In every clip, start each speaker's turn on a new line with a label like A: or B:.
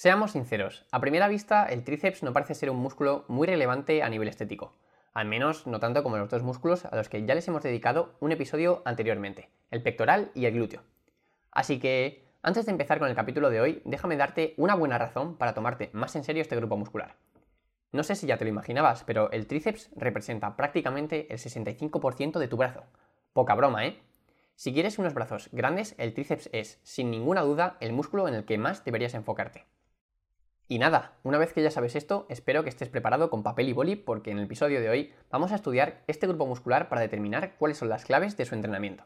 A: Seamos sinceros, a primera vista el tríceps no parece ser un músculo muy relevante a nivel estético, al menos no tanto como los dos músculos a los que ya les hemos dedicado un episodio anteriormente, el pectoral y el glúteo. Así que, antes de empezar con el capítulo de hoy, déjame darte una buena razón para tomarte más en serio este grupo muscular. No sé si ya te lo imaginabas, pero el tríceps representa prácticamente el 65% de tu brazo. Poca broma, ¿eh? Si quieres unos brazos grandes, el tríceps es, sin ninguna duda, el músculo en el que más deberías enfocarte. Y nada, una vez que ya sabes esto, espero que estés preparado con papel y boli porque en el episodio de hoy vamos a estudiar este grupo muscular para determinar cuáles son las claves de su entrenamiento.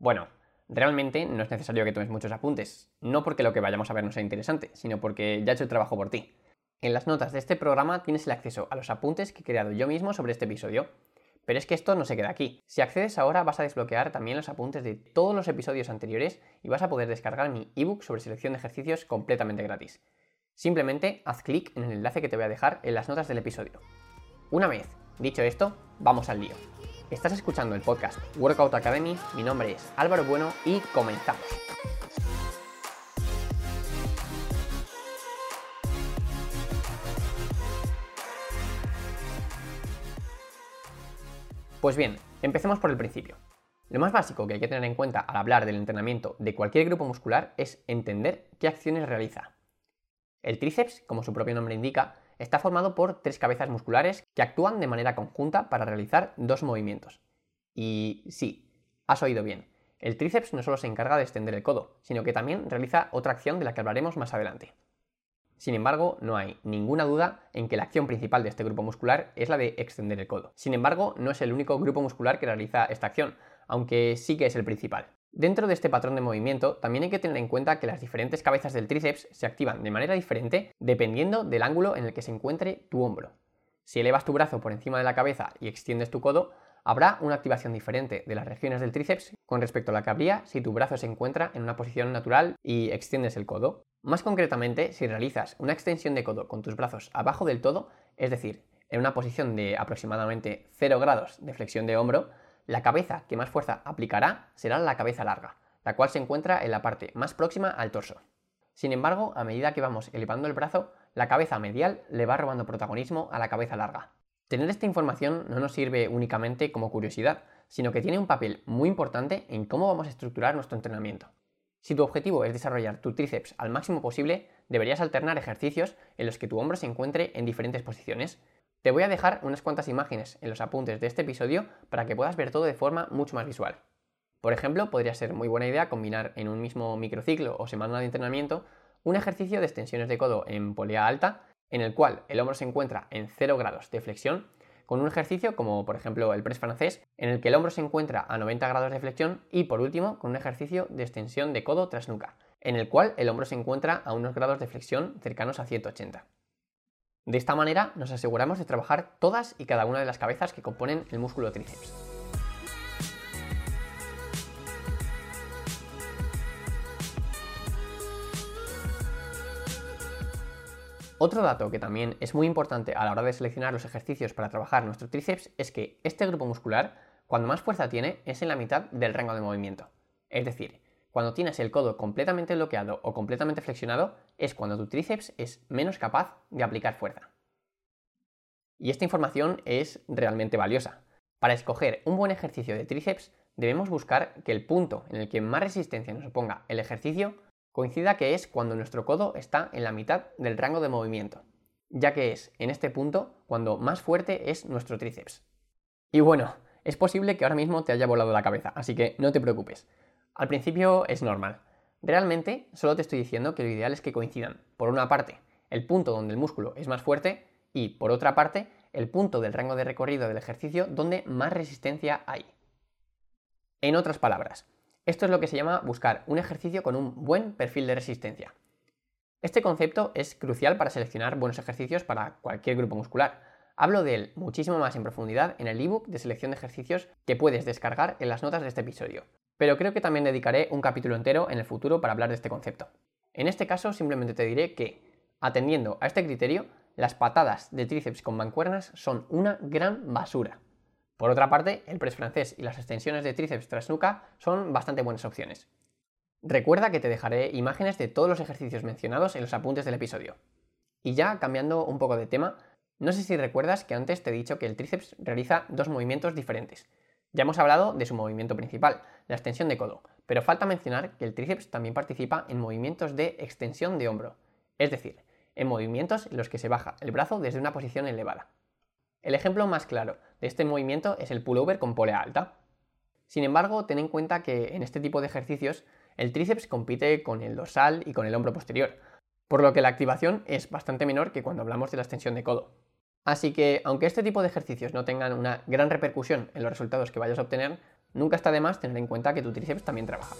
A: Bueno, realmente no es necesario que tomes muchos apuntes, no porque lo que vayamos a ver no sea interesante, sino porque ya he hecho el trabajo por ti. En las notas de este programa tienes el acceso a los apuntes que he creado yo mismo sobre este episodio. Pero es que esto no se queda aquí. Si accedes ahora vas a desbloquear también los apuntes de todos los episodios anteriores y vas a poder descargar mi ebook sobre selección de ejercicios completamente gratis. Simplemente haz clic en el enlace que te voy a dejar en las notas del episodio. Una vez dicho esto, vamos al lío. Estás escuchando el podcast Workout Academy, mi nombre es Álvaro Bueno y comenzamos. Pues bien, empecemos por el principio. Lo más básico que hay que tener en cuenta al hablar del entrenamiento de cualquier grupo muscular es entender qué acciones realiza. El tríceps, como su propio nombre indica, está formado por tres cabezas musculares que actúan de manera conjunta para realizar dos movimientos. Y sí, has oído bien. El tríceps no solo se encarga de extender el codo, sino que también realiza otra acción de la que hablaremos más adelante. Sin embargo, no hay ninguna duda en que la acción principal de este grupo muscular es la de extender el codo. Sin embargo, no es el único grupo muscular que realiza esta acción, aunque sí que es el principal. Dentro de este patrón de movimiento, también hay que tener en cuenta que las diferentes cabezas del tríceps se activan de manera diferente dependiendo del ángulo en el que se encuentre tu hombro. Si elevas tu brazo por encima de la cabeza y extiendes tu codo, habrá una activación diferente de las regiones del tríceps con respecto a la que habría si tu brazo se encuentra en una posición natural y extiendes el codo. Más concretamente, si realizas una extensión de codo con tus brazos abajo del todo, es decir, en una posición de aproximadamente 0 grados de flexión de hombro, la cabeza que más fuerza aplicará será la cabeza larga, la cual se encuentra en la parte más próxima al torso. Sin embargo, a medida que vamos elevando el brazo, la cabeza medial le va robando protagonismo a la cabeza larga. Tener esta información no nos sirve únicamente como curiosidad, sino que tiene un papel muy importante en cómo vamos a estructurar nuestro entrenamiento. Si tu objetivo es desarrollar tu tríceps al máximo posible, deberías alternar ejercicios en los que tu hombro se encuentre en diferentes posiciones, te voy a dejar unas cuantas imágenes en los apuntes de este episodio para que puedas ver todo de forma mucho más visual. Por ejemplo, podría ser muy buena idea combinar en un mismo microciclo o semana de entrenamiento un ejercicio de extensiones de codo en polea alta, en el cual el hombro se encuentra en 0 grados de flexión, con un ejercicio como por ejemplo el press francés, en el que el hombro se encuentra a 90 grados de flexión, y por último con un ejercicio de extensión de codo tras nuca, en el cual el hombro se encuentra a unos grados de flexión cercanos a 180. De esta manera nos aseguramos de trabajar todas y cada una de las cabezas que componen el músculo tríceps. Otro dato que también es muy importante a la hora de seleccionar los ejercicios para trabajar nuestro tríceps es que este grupo muscular, cuando más fuerza tiene, es en la mitad del rango de movimiento. Es decir, cuando tienes el codo completamente bloqueado o completamente flexionado, es cuando tu tríceps es menos capaz de aplicar fuerza. Y esta información es realmente valiosa. Para escoger un buen ejercicio de tríceps, debemos buscar que el punto en el que más resistencia nos oponga el ejercicio coincida que es cuando nuestro codo está en la mitad del rango de movimiento, ya que es en este punto cuando más fuerte es nuestro tríceps. Y bueno, es posible que ahora mismo te haya volado la cabeza, así que no te preocupes. Al principio es normal. Realmente solo te estoy diciendo que lo ideal es que coincidan, por una parte, el punto donde el músculo es más fuerte y, por otra parte, el punto del rango de recorrido del ejercicio donde más resistencia hay. En otras palabras, esto es lo que se llama buscar un ejercicio con un buen perfil de resistencia. Este concepto es crucial para seleccionar buenos ejercicios para cualquier grupo muscular. Hablo de él muchísimo más en profundidad en el ebook de selección de ejercicios que puedes descargar en las notas de este episodio pero creo que también dedicaré un capítulo entero en el futuro para hablar de este concepto. En este caso simplemente te diré que, atendiendo a este criterio, las patadas de tríceps con mancuernas son una gran basura. Por otra parte, el press francés y las extensiones de tríceps tras nuca son bastante buenas opciones. Recuerda que te dejaré imágenes de todos los ejercicios mencionados en los apuntes del episodio. Y ya cambiando un poco de tema, no sé si recuerdas que antes te he dicho que el tríceps realiza dos movimientos diferentes. Ya hemos hablado de su movimiento principal, la extensión de codo, pero falta mencionar que el tríceps también participa en movimientos de extensión de hombro, es decir, en movimientos en los que se baja el brazo desde una posición elevada. El ejemplo más claro de este movimiento es el pullover con polea alta. Sin embargo, ten en cuenta que en este tipo de ejercicios el tríceps compite con el dorsal y con el hombro posterior, por lo que la activación es bastante menor que cuando hablamos de la extensión de codo. Así que, aunque este tipo de ejercicios no tengan una gran repercusión en los resultados que vayas a obtener, nunca está de más tener en cuenta que tu tríceps también trabaja.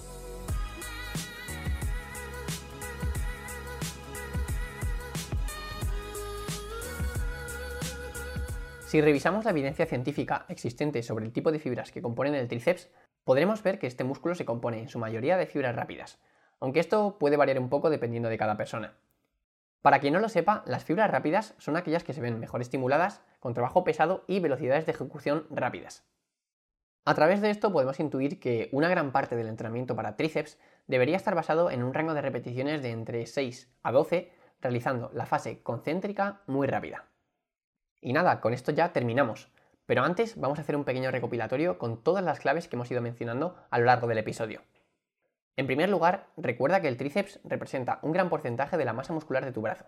A: Si revisamos la evidencia científica existente sobre el tipo de fibras que componen el tríceps, podremos ver que este músculo se compone en su mayoría de fibras rápidas, aunque esto puede variar un poco dependiendo de cada persona. Para quien no lo sepa, las fibras rápidas son aquellas que se ven mejor estimuladas, con trabajo pesado y velocidades de ejecución rápidas. A través de esto podemos intuir que una gran parte del entrenamiento para tríceps debería estar basado en un rango de repeticiones de entre 6 a 12, realizando la fase concéntrica muy rápida. Y nada, con esto ya terminamos. Pero antes vamos a hacer un pequeño recopilatorio con todas las claves que hemos ido mencionando a lo largo del episodio. En primer lugar, recuerda que el tríceps representa un gran porcentaje de la masa muscular de tu brazo.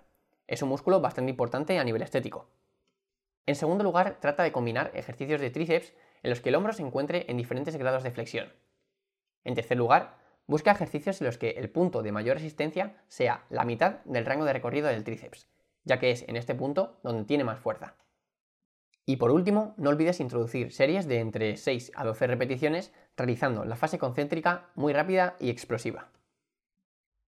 A: Es un músculo bastante importante a nivel estético. En segundo lugar, trata de combinar ejercicios de tríceps en los que el hombro se encuentre en diferentes grados de flexión. En tercer lugar, busca ejercicios en los que el punto de mayor resistencia sea la mitad del rango de recorrido del tríceps, ya que es en este punto donde tiene más fuerza. Y por último, no olvides introducir series de entre 6 a 12 repeticiones realizando la fase concéntrica muy rápida y explosiva.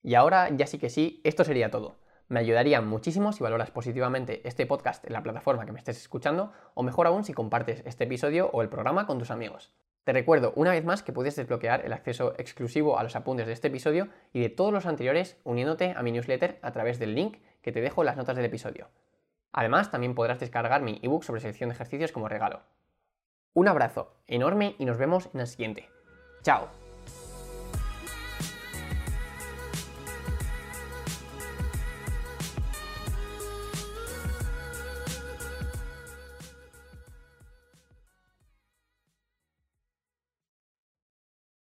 A: Y ahora ya sí que sí, esto sería todo. Me ayudaría muchísimo si valoras positivamente este podcast en la plataforma que me estés escuchando o mejor aún si compartes este episodio o el programa con tus amigos. Te recuerdo una vez más que puedes desbloquear el acceso exclusivo a los apuntes de este episodio y de todos los anteriores uniéndote a mi newsletter a través del link que te dejo en las notas del episodio. Además, también podrás descargar mi ebook sobre selección de ejercicios como regalo. Un abrazo enorme y nos vemos en el siguiente. ¡Chao!